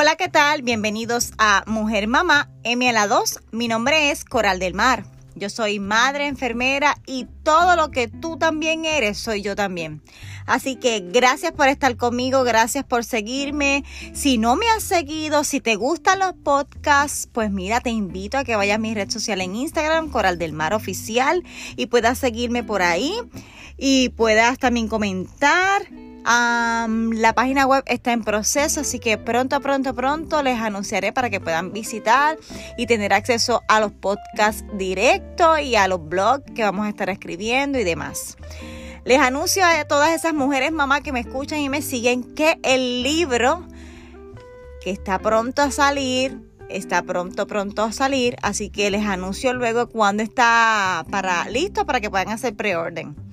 Hola, ¿qué tal? Bienvenidos a Mujer Mamá M a la 2. Mi nombre es Coral del Mar. Yo soy madre, enfermera y todo lo que tú también eres, soy yo también. Así que gracias por estar conmigo, gracias por seguirme. Si no me has seguido, si te gustan los podcasts, pues mira, te invito a que vayas a mi red social en Instagram, Coral del Mar Oficial, y puedas seguirme por ahí y puedas también comentar la página web está en proceso, así que pronto, pronto, pronto les anunciaré para que puedan visitar y tener acceso a los podcasts directos y a los blogs que vamos a estar escribiendo y demás. Les anuncio a todas esas mujeres mamá que me escuchan y me siguen que el libro que está pronto a salir, está pronto, pronto a salir, así que les anuncio luego cuando está para listo para que puedan hacer preorden.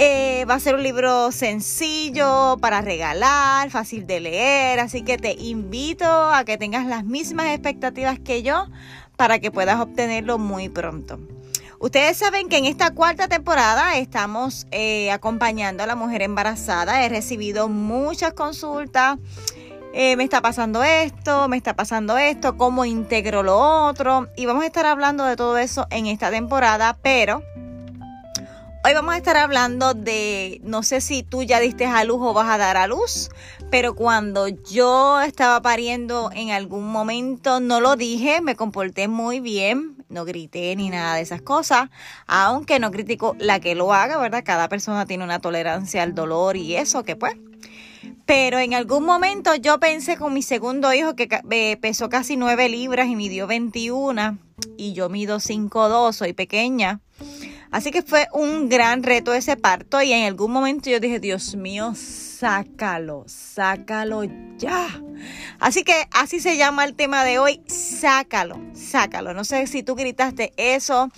Eh, va a ser un libro sencillo para regalar, fácil de leer, así que te invito a que tengas las mismas expectativas que yo para que puedas obtenerlo muy pronto. Ustedes saben que en esta cuarta temporada estamos eh, acompañando a la mujer embarazada. He recibido muchas consultas. Eh, me está pasando esto, me está pasando esto, cómo integro lo otro. Y vamos a estar hablando de todo eso en esta temporada, pero Hoy vamos a estar hablando de, no sé si tú ya diste a luz o vas a dar a luz, pero cuando yo estaba pariendo en algún momento no lo dije, me comporté muy bien, no grité ni nada de esas cosas, aunque no critico la que lo haga, ¿verdad? Cada persona tiene una tolerancia al dolor y eso, que pues. Pero en algún momento yo pensé con mi segundo hijo que eh, pesó casi 9 libras y midió 21 y yo mido 5'2, soy pequeña. Así que fue un gran reto ese parto y en algún momento yo dije, Dios mío, sácalo, sácalo ya. Así que así se llama el tema de hoy, sácalo, sácalo. No sé si tú gritaste eso.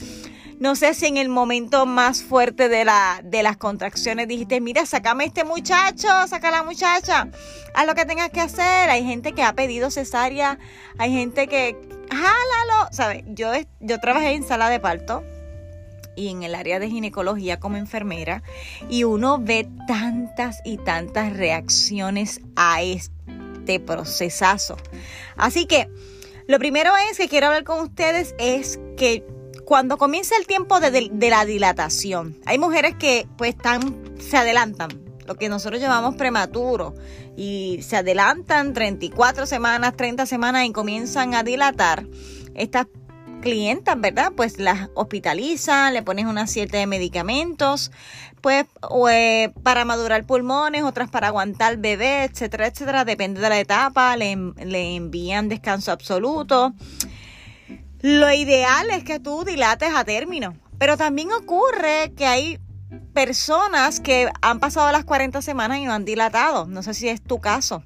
No sé si en el momento más fuerte de, la, de las contracciones dijiste, mira, sácame este muchacho, saca la muchacha, haz lo que tengas que hacer. Hay gente que ha pedido cesárea, hay gente que, jálalo, ¿sabes? Yo, yo trabajé en sala de parto y en el área de ginecología como enfermera y uno ve tantas y tantas reacciones a este procesazo. Así que lo primero es que quiero hablar con ustedes es que cuando comienza el tiempo de, de, la dilatación, hay mujeres que pues están, se adelantan, lo que nosotros llamamos prematuro, y se adelantan 34 semanas, 30 semanas y comienzan a dilatar. Estas clientas, ¿verdad? Pues las hospitalizan, le pones una cierta de medicamentos, pues eh, para madurar pulmones, otras para aguantar bebé, etcétera, etcétera, depende de la etapa, le, le envían descanso absoluto. Lo ideal es que tú dilates a término, pero también ocurre que hay personas que han pasado las 40 semanas y no han dilatado. No sé si es tu caso.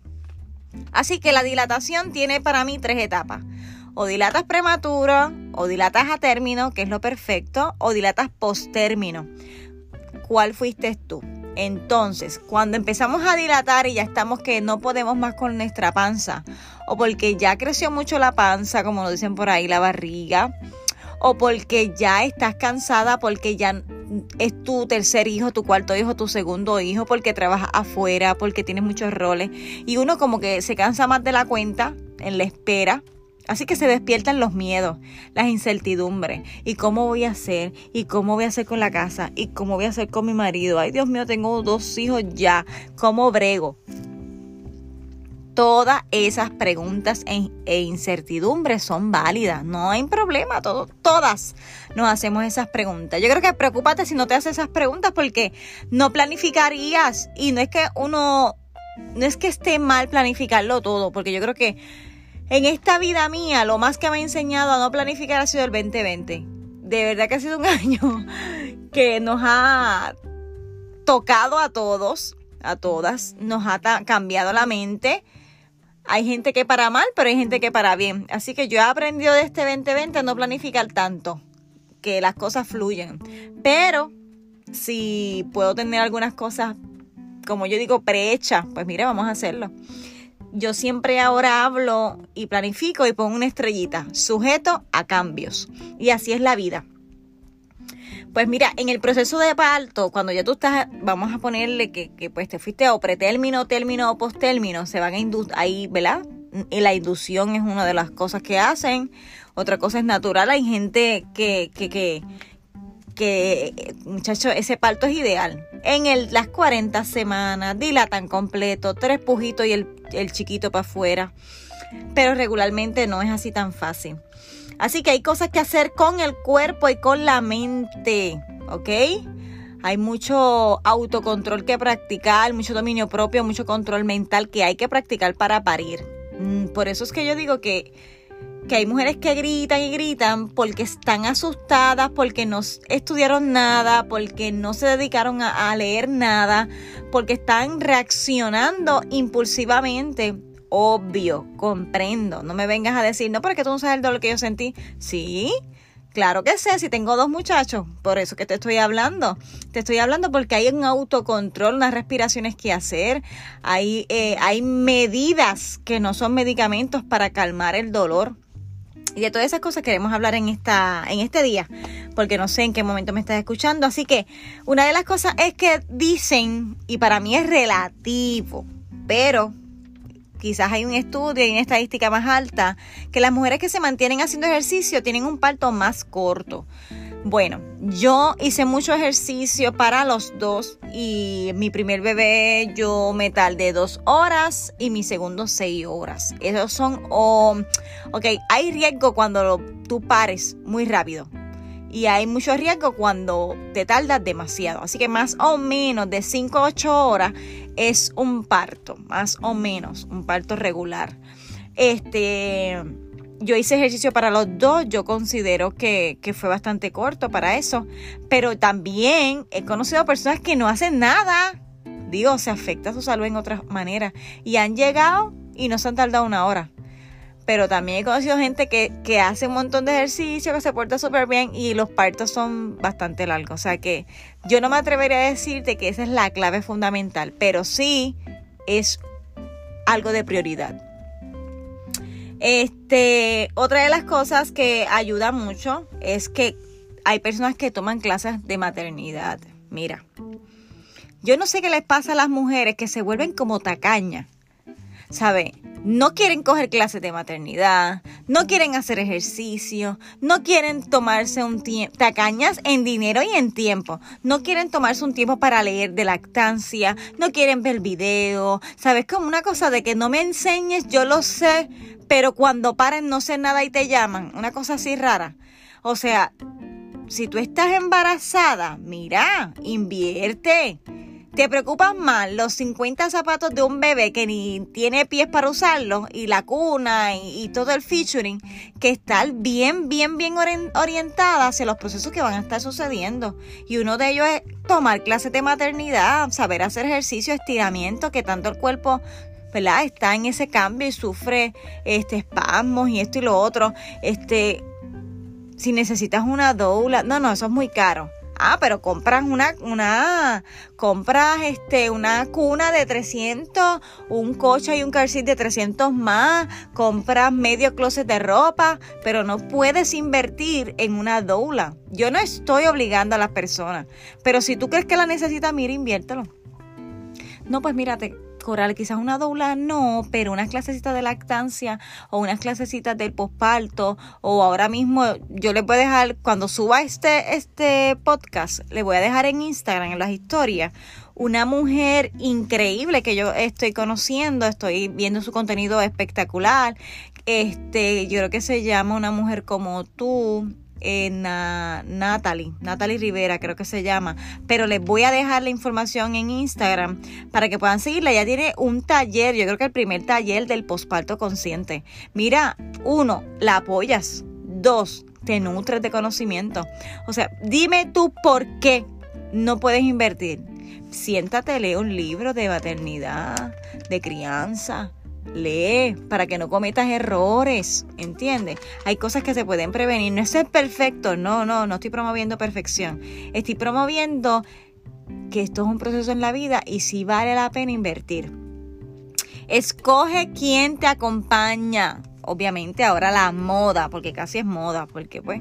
Así que la dilatación tiene para mí tres etapas. O dilatas prematuro, o dilatas a término, que es lo perfecto, o dilatas post término. ¿Cuál fuiste tú? Entonces, cuando empezamos a dilatar y ya estamos que no podemos más con nuestra panza, o porque ya creció mucho la panza, como lo dicen por ahí, la barriga, o porque ya estás cansada, porque ya es tu tercer hijo, tu cuarto hijo, tu segundo hijo, porque trabajas afuera, porque tienes muchos roles, y uno como que se cansa más de la cuenta en la espera Así que se despiertan los miedos, las incertidumbres. ¿Y cómo voy a hacer? ¿Y cómo voy a hacer con la casa? ¿Y cómo voy a hacer con mi marido? Ay, Dios mío, tengo dos hijos ya. ¿Cómo brego? Todas esas preguntas e, e incertidumbres son válidas. No hay problema. todas nos hacemos esas preguntas. Yo creo que preocúpate si no te haces esas preguntas porque no planificarías. Y no es que uno, no es que esté mal planificarlo todo, porque yo creo que en esta vida mía, lo más que me ha enseñado a no planificar ha sido el 2020. De verdad que ha sido un año que nos ha tocado a todos, a todas, nos ha cambiado la mente. Hay gente que para mal, pero hay gente que para bien. Así que yo he aprendido de este 2020 a no planificar tanto, que las cosas fluyen. Pero si puedo tener algunas cosas, como yo digo, prehechas, pues mira, vamos a hacerlo yo siempre ahora hablo y planifico y pongo una estrellita, sujeto a cambios. Y así es la vida. Pues mira, en el proceso de parto, cuando ya tú estás, vamos a ponerle que, pues te fuiste a pretérmino, término o posttérmino, se van a inducir ahí, ¿verdad? y la inducción es una de las cosas que hacen. Otra cosa es natural. Hay gente que, que, que, que muchacho, ese parto es ideal. En el, las 40 semanas, dilatan completo, tres pujitos y el, el chiquito para afuera. Pero regularmente no es así tan fácil. Así que hay cosas que hacer con el cuerpo y con la mente, ¿ok? Hay mucho autocontrol que practicar, mucho dominio propio, mucho control mental que hay que practicar para parir. Mm, por eso es que yo digo que, que hay mujeres que gritan y gritan porque están asustadas, porque no estudiaron nada, porque no se dedicaron a, leer nada, porque están reaccionando impulsivamente obvio, comprendo. No me vengas a decir, no, porque tú no sabes el dolor que yo sentí. Sí, claro que sé, si tengo dos muchachos, por eso que te estoy hablando. Te estoy hablando porque hay un autocontrol, unas respiraciones que hacer, hay, eh, hay medidas que no son medicamentos para calmar el dolor. Y de todas esas cosas queremos hablar en, esta, en este día, porque no sé en qué momento me estás escuchando. Así que una de las cosas es que dicen, y para mí es relativo, pero quizás hay un estudio y una estadística más alta, que las mujeres que se mantienen haciendo ejercicio tienen un parto más corto. Bueno, yo hice mucho ejercicio para los dos y mi primer bebé yo me tardé dos horas y mi segundo seis horas. Esos son, oh, ok, hay riesgo cuando tú pares muy rápido y hay mucho riesgo cuando te tardas demasiado. Así que más o menos de 5 a 8 horas es un parto, más o menos un parto regular. Este, yo hice ejercicio para los dos, yo considero que, que, fue bastante corto para eso, pero también he conocido personas que no hacen nada, digo, se afecta su salud en otras maneras y han llegado y no se han tardado una hora. Pero también he conocido gente que, que hace un montón de ejercicio, que se porta súper bien y los partos son bastante largos. O sea que yo no me atrevería a decirte que esa es la clave fundamental, pero sí es algo de prioridad. Este, otra de las cosas que ayuda mucho es que hay personas que toman clases de maternidad. Mira, yo no sé qué les pasa a las mujeres que se vuelven como tacañas. ¿Sabe? no quieren coger clases de maternidad, no quieren hacer ejercicio, no quieren tomarse un tiempo, tacañas en dinero y en tiempo, no quieren tomarse un tiempo para leer de lactancia, no quieren ver video, ¿sabes? Como una cosa de que no me enseñes, yo lo sé, pero cuando paren no sé nada y te llaman, una cosa así rara. O sea, si tú estás embarazada, mira, invierte te preocupan más los 50 zapatos de un bebé que ni tiene pies para usarlos y la cuna y, todo el featuring que estar bien, bien, bien orientada hacia los procesos que van a estar sucediendo. Y uno de ellos es tomar clases de maternidad, saber hacer ejercicio, estiramiento, que tanto el cuerpo ¿verdad? está en ese cambio y sufre este, espasmos y esto y lo otro. Este, si necesitas una doula, no, no, eso es muy caro. Ah, pero compras una, una, compras este, una cuna de 300, un coche y un car de 300 más, compras medio closet de ropa, pero no puedes invertir en una doula. Yo no estoy obligando a las personas, pero si tú crees que la necesitas, mira, inviértelo. No, pues mírate, Coral, quizás una doula no, pero unas clasecitas de lactancia o unas clasecitas del posparto o ahora mismo yo les voy a dejar, cuando suba este, este podcast, le voy a dejar en Instagram, en las historias, una mujer increíble que yo estoy conociendo, estoy viendo su contenido espectacular. Este, yo creo que se llama Una mujer como tú en Natalie, Natalie Rivera creo que se llama, pero les voy a dejar la información en Instagram para que puedan seguirla. Ya tiene un taller, yo creo que el primer taller del posparto consciente. Mira, uno, la apoyas. Dos, te nutres de conocimiento. O sea, dime tú por qué no puedes invertir. Siéntate, lee un libro de maternidad, de crianza, Lee para que no cometas errores, ¿entiendes? Hay cosas que se pueden prevenir. No es ser perfecto, no, no, no estoy promoviendo perfección. Estoy promoviendo que esto es un proceso en la vida y si vale la pena invertir. Escoge quién te acompaña. Obviamente ahora la moda, porque casi es moda, porque pues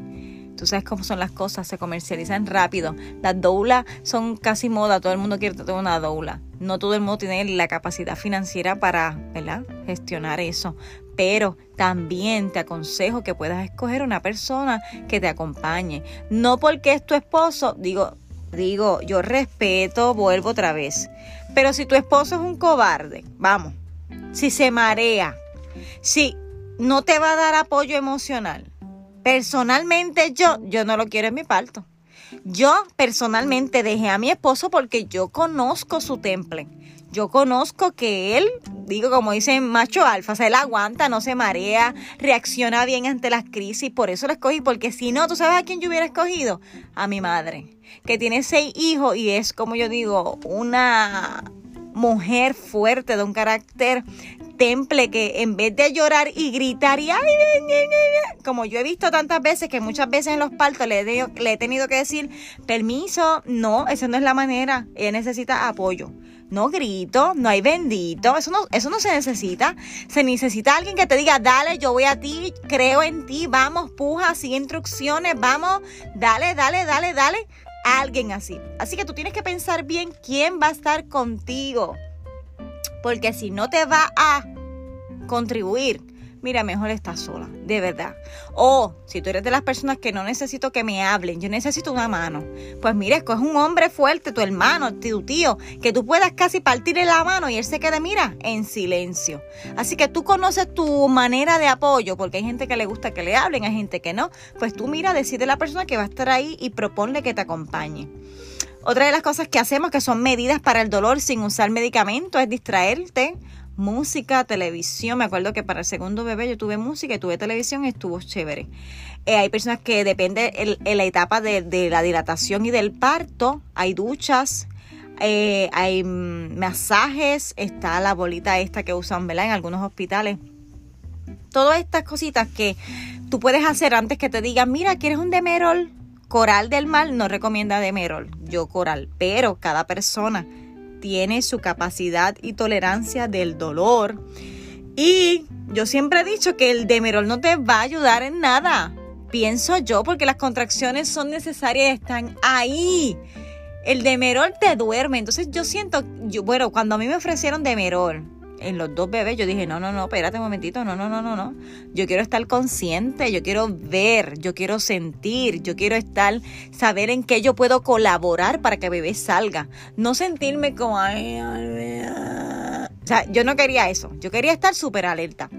Tú sabes cómo son las cosas, se comercializan rápido. Las doulas son casi moda, todo el mundo quiere tener una doula. No todo el mundo tiene la capacidad financiera para, ¿verdad? Gestionar eso. pero también te aconsejo que puedas escoger una persona que te acompañe. No porque es tu esposo, digo, digo, yo respeto, vuelvo otra vez. Pero si tu esposo es un cobarde, vamos, si se marea, si no te va a dar apoyo emocional, personalmente yo, yo no lo quiero en mi parto. Yo personalmente dejé a mi esposo porque yo conozco su temple. Yo conozco que él, digo como dicen macho alfa, o sea, él aguanta, no se marea, reacciona bien ante las crisis, por eso lo escogí, porque si no, ¿tú sabes a quién yo hubiera escogido? A mi madre, que tiene seis hijos y es, como yo digo, una mujer fuerte, de un carácter temple que en vez de llorar y gritar y ay, como yo he visto tantas veces que muchas veces en los partos le he, le he tenido que decir permiso, no, esa no es la manera, ella necesita apoyo. No grito, no hay bendito, eso no, eso no se necesita. Se necesita alguien que te diga, dale, yo voy a ti, creo en ti, vamos, puja, sigue instrucciones, vamos, dale, dale, dale, dale. Alguien así. Así que tú tienes que pensar bien quién va a estar contigo. Porque si no te va a contribuir, mira, mejor estás sola, de verdad. O si tú eres de las personas que no necesito que me hablen, yo necesito una mano. Pues mira, es un hombre fuerte, tu hermano, tu tío, que tú puedas casi partirle la mano y él se quede, mira, en silencio. Así que tú conoces tu manera de apoyo, porque hay gente que le gusta que le hablen, hay gente que no. Pues tú mira, decide a la persona que va a estar ahí y proponle que te acompañe. Otra de las cosas que hacemos que son medidas para el dolor sin usar medicamento es distraerte. Música, televisión. Me acuerdo que para el segundo bebé yo tuve música y tuve televisión y estuvo chévere. Eh, hay personas que depende en la etapa de, la dilatación y del parto. Hay duchas, eh, hay mm, masajes, está la bolita esta que usan en algunos hospitales. Todas estas cositas que tú puedes hacer antes que te digan, mira, ¿quieres un demerol? Coral del Mal no recomienda Demerol, yo Coral, pero cada persona tiene su capacidad y tolerancia del dolor. Y yo siempre he dicho que el Demerol no te va a ayudar en nada. Pienso yo, porque las contracciones son necesarias están ahí. El Demerol te duerme. Entonces yo siento, yo, bueno, cuando a mí me ofrecieron Demerol, en los dos bebés, yo dije, no, no, no, espérate un momentito, no, no, no, no, no. Yo quiero estar consciente, yo quiero ver, yo quiero sentir, yo quiero estar, saber en qué yo puedo colaborar para que bebé salga. No sentirme como, ay, o sea, yo no quería eso, yo quería estar súper alerta.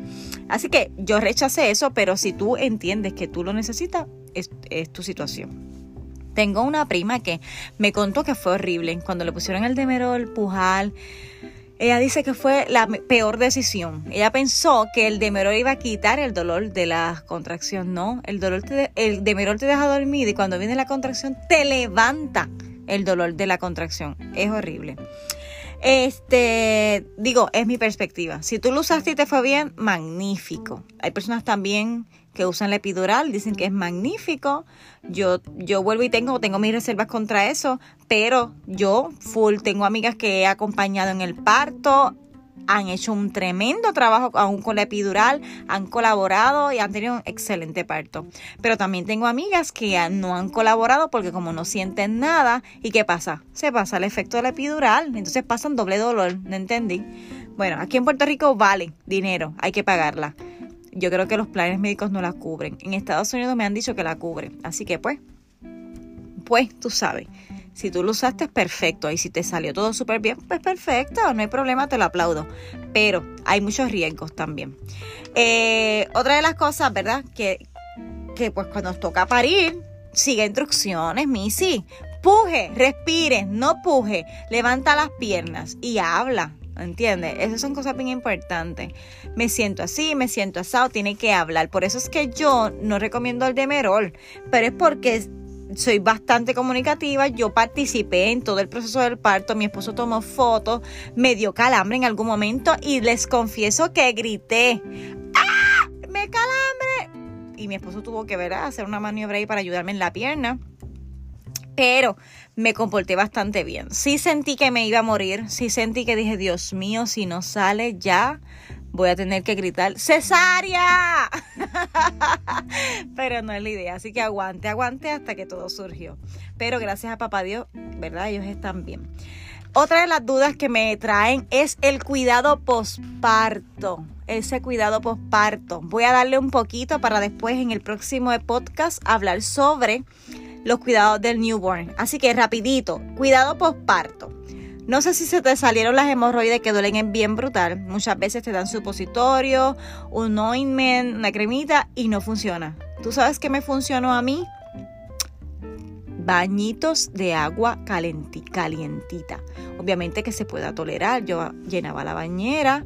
Así que yo rechacé eso, pero si tú entiendes que tú lo necesitas, es, es tu situación. Tengo una prima que me contó que fue horrible cuando le pusieron el demerol, pujal ella dice que fue la peor decisión. Ella pensó que el demerol iba a quitar el dolor de la contracción. No, el dolor te, el demerol te deja dormir y cuando viene la contracción te levanta el dolor de la contracción. Es horrible. Este, digo, es mi perspectiva. Si tú lo usaste y te fue bien, magnífico. Hay personas también que usan la epidural, dicen que es magnífico. Yo, yo vuelvo y tengo, tengo mis reservas contra eso, pero yo full tengo amigas que he acompañado en el parto, han hecho un tremendo trabajo aún con la epidural, han colaborado y han tenido un excelente parto. Pero también tengo amigas que no han colaborado porque como no sienten nada, ¿y qué pasa? Se pasa el efecto de la epidural, entonces pasan doble dolor, ¿no entendí? Bueno, aquí en Puerto Rico vale dinero, hay que pagarla yo creo que los planes médicos no la cubren. En Estados Unidos me han dicho que la cubren. Así que pues, pues tú sabes. Si tú lo usaste, perfecto. Y si te salió todo súper bien, pues perfecto. No hay problema, te lo aplaudo. Pero hay muchos riesgos también. Eh, otra de las cosas, ¿verdad? Que, que pues cuando nos toca parir, sigue instrucciones, Missy. Puje, respire, no puje. Levanta las piernas y habla. ¿Entiendes? Esas son cosas bien importantes. Me siento así, me siento asado, tiene que hablar. Por eso es que yo no recomiendo el demerol, pero es porque soy bastante comunicativa, yo participé en todo el proceso del parto, mi esposo tomó fotos, me dio calambre en algún momento y les confieso que grité, ¡Ah! ¡Me calambre! Y mi esposo tuvo que hacer una maniobra ahí para ayudarme en la pierna pero me comporté bastante bien. Sí sentí que me iba a morir, sí sentí que dije, Dios mío, si no sale ya, voy a tener que gritar, cesárea. Pero no es la idea, así que aguante, aguante hasta que todo surgió. Pero gracias a papá Dios, ¿verdad? Ellos están bien. Otra de las dudas que me traen es el cuidado posparto. ese cuidado posparto. Voy a darle un poquito para después en el próximo podcast hablar sobre los cuidados del newborn. Así que rapidito, cuidado posparto. No sé si se te salieron las hemorroides que duelen bien brutal. Muchas veces te dan supositorio, un ointment, una cremita y no funciona. ¿Tú sabes qué me funcionó a mí? Bañitos de agua calientita. Obviamente que se pueda tolerar. Yo llenaba la bañera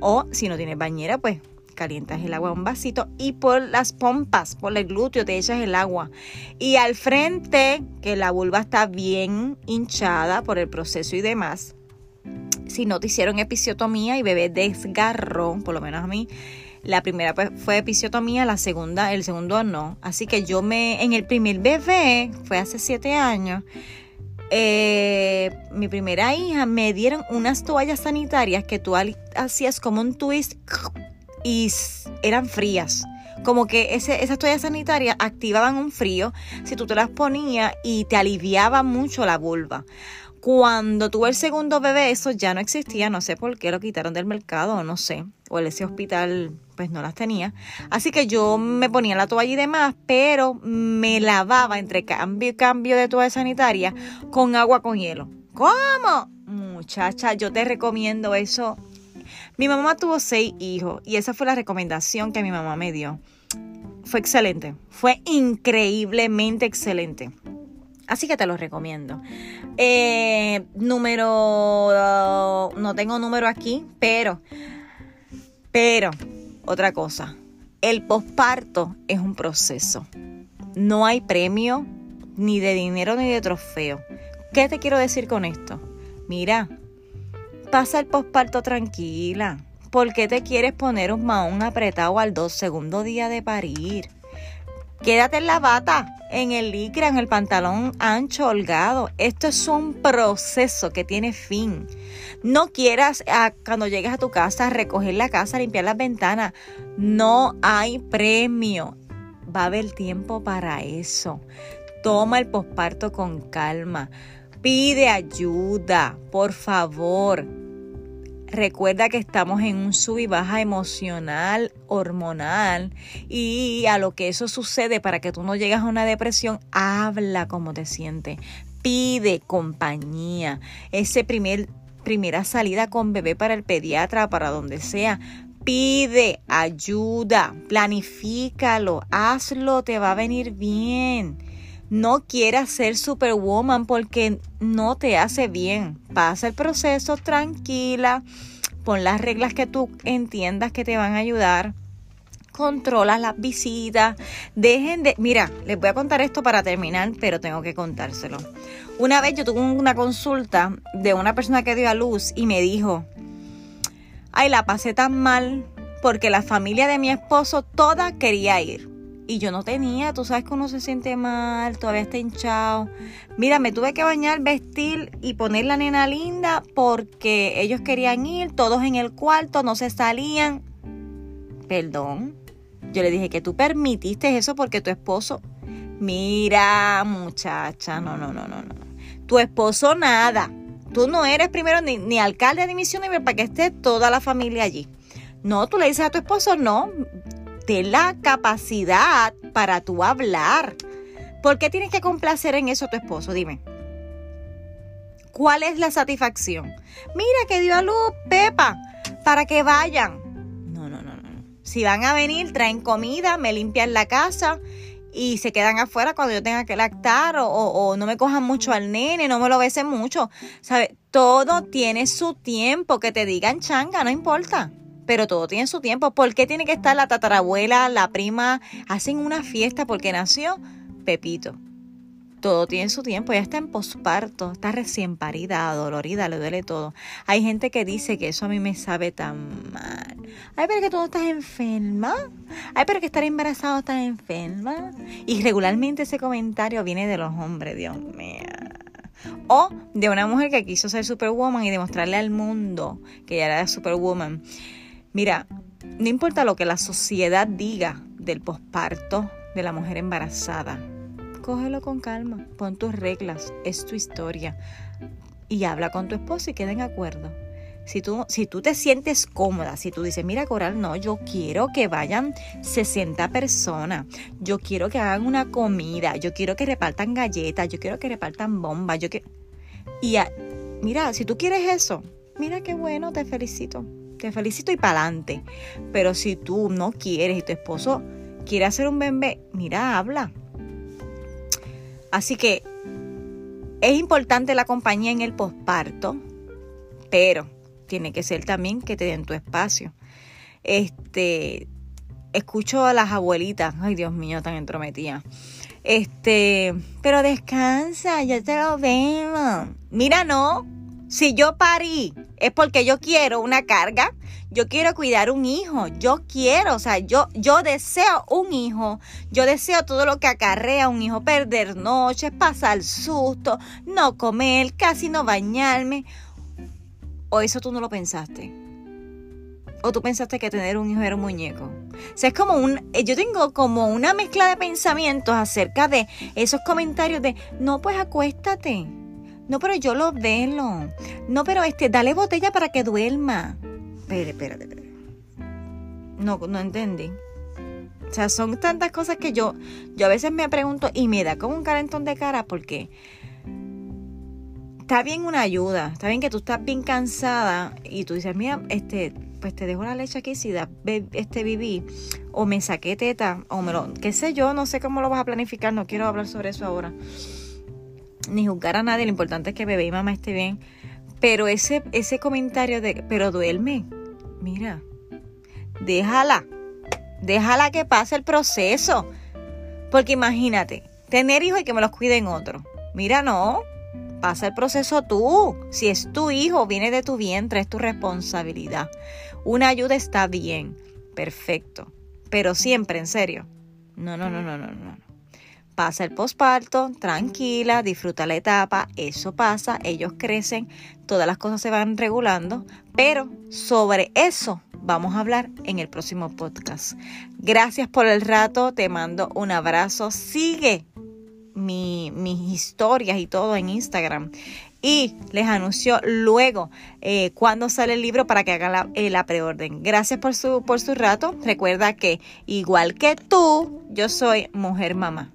o si no tienes bañera, pues calientas el agua en un vasito y por las pompas, por el glúteo te echas el agua. Y al frente, que la vulva está bien hinchada por el proceso y demás, si no te hicieron episiotomía y bebé desgarró, por lo menos a mí, la primera fue episiotomía, la segunda, el segundo no. Así que yo me, en el primer bebé, fue hace siete años, eh, mi primera hija me dieron unas toallas sanitarias que tú hacías como un twist y eran frías. Como que ese, esas toallas sanitarias activaban un frío si tú te las ponías y te aliviaba mucho la vulva. Cuando tuve el segundo bebé, eso ya no existía, no sé por qué lo quitaron del mercado, no sé, o ese hospital pues no las tenía. Así que yo me ponía la toalla y demás, pero me lavaba entre cambio y cambio de toalla sanitaria con agua con hielo. ¿Cómo? Muchacha, yo te recomiendo eso mi mamá tuvo seis hijos y esa fue la recomendación que mi mamá me dio. Fue excelente, fue increíblemente excelente. Así que te lo recomiendo. Eh, número, no tengo número aquí, pero, pero, otra cosa, el posparto es un proceso. No hay premio ni de dinero ni de trofeo. ¿Qué te quiero decir con esto? Mira, Pasa el posparto tranquila. ¿Por qué te quieres poner un maón apretado al dos segundo día de parir? Quédate en la bata, en el licra, en el pantalón ancho, holgado. Esto es un proceso que tiene fin. No quieras ah, cuando llegues a tu casa recoger la casa, limpiar las ventanas. No hay premio. Va a haber tiempo para eso. Toma el posparto con calma. Pide ayuda, por favor. Recuerda que estamos en un sub y baja emocional, hormonal, y a lo que eso sucede para que tú no llegues a una depresión, habla como te sientes, pide compañía. Ese primer primera salida con bebé para el pediatra, para donde sea, pide ayuda, planifícalo, hazlo, te va a venir bien. No quieras ser superwoman porque no te hace bien. Pasa el proceso tranquila, pon las reglas que tú entiendas que te van a ayudar. Controla las visitas. Dejen de. Mira, les voy a contar esto para terminar, pero tengo que contárselo. Una vez yo tuve una consulta de una persona que dio a luz y me dijo: Ay, la pasé tan mal porque la familia de mi esposo toda quería ir y yo no tenía, tú sabes que uno se siente mal, todavía está hinchado. Mira, me tuve que bañar, vestir y poner la nena linda porque ellos querían ir, todos en el cuarto, no se salían. Perdón. Yo le dije que tú permitiste eso porque tu esposo... Mira, muchacha, no, no, no, no, no. Tu esposo nada. Tú no eres primero ni, ni alcalde ni para que esté toda la familia allí. No, tú le dices a tu esposo, no, la capacidad para tú hablar. ¿Por qué tienes que complacer en eso a tu esposo? Dime. ¿Cuál es la satisfacción? Mira que dio a luz Pepa para que vayan. No, no, no, no. Si van a venir, traen comida, me limpian la casa y se quedan afuera cuando yo tenga que lactar o, o, no me cojan mucho al nene, no me lo besen mucho. ¿Sabe? Todo tiene su tiempo. Que te digan changa, no importa pero todo tiene su tiempo. ¿Por qué tiene que estar la tatarabuela, la prima? Hacen una fiesta porque nació Pepito. Todo tiene su tiempo, ya está en posparto, está recién parida, dolorida, le duele todo. Hay gente que dice que eso a mí me sabe tan mal. Ay, pero que tú no estás enferma. Ay, pero que estar embarazado estás enferma. Y regularmente ese comentario viene de los hombres, Dios mío. O de una mujer que quiso ser superwoman y demostrarle al mundo que ella era superwoman. Mira, no importa lo que la sociedad diga del posparto de la mujer embarazada, cógelo con calma, pon tus reglas, es tu historia y habla con tu esposo y queden en acuerdo. Si tú, si tú te sientes cómoda, si tú dices, mira Coral, no, yo quiero que vayan 60 personas, yo quiero que hagan una comida, yo quiero que repartan galletas, yo quiero que repartan bombas, yo que... Y mira, si tú quieres eso, mira qué bueno, te felicito, te felicito y para adelante. Pero si tú no quieres y tu esposo quiere hacer un bebé, mira, habla. Así que es importante la compañía en el posparto, pero tiene que ser también que te den tu espacio. Este, escucho a las abuelitas, ay Dios mío, tan entrometidas. Este, pero descansa, ya te lo vemos. Mira, no, si yo parí es porque yo quiero una carga, yo quiero cuidar un hijo, yo quiero, o sea, yo, yo deseo un hijo, yo deseo todo lo que acarrea un hijo, perder noches, pasar susto, no comer, casi no bañarme. ¿O eso tú no lo pensaste? ¿O tú pensaste que tener un hijo era un muñeco? O sea, es como un, eh, yo tengo como una mezcla de pensamientos acerca de esos comentarios de, no, pues acuéstate no, pero yo lo velo. No, pero este, dale botella para que duerma. Espérate, espérate, espérate. No, no entendí. O sea, son tantas cosas que yo, yo a veces me pregunto y me da como un calentón de cara porque está bien una ayuda, está bien que tú estás bien cansada y tú dices, mira, este, pues te dejo la leche aquí si da este viví o me saqué teta o me lo, qué sé yo, no sé cómo lo vas a planificar, no quiero hablar sobre eso ahora ni juzgar a nadie, lo importante es que bebé y mamá esté bien. Pero ese, ese comentario de, pero duerme, mira, déjala, déjala que pase el proceso. Porque imagínate, tener hijos y que me los cuiden otros. Mira, no, pasa el proceso tú. Si es tu hijo, viene de tu vientre, es tu responsabilidad. Una ayuda está bien, perfecto. Pero siempre, en serio. No, no, no, no, no, no pasa el posparto, tranquila, disfruta la etapa, eso pasa, ellos crecen, todas las cosas se van regulando, pero sobre eso vamos a hablar en el próximo podcast. Gracias por el rato, te mando un abrazo, sigue mis historias y todo en Instagram. Y les anuncio luego eh, cuando sale el libro para que hagan la, eh, la preorden. Gracias por su, por su rato. Recuerda que igual que tú, yo soy mujer mamá.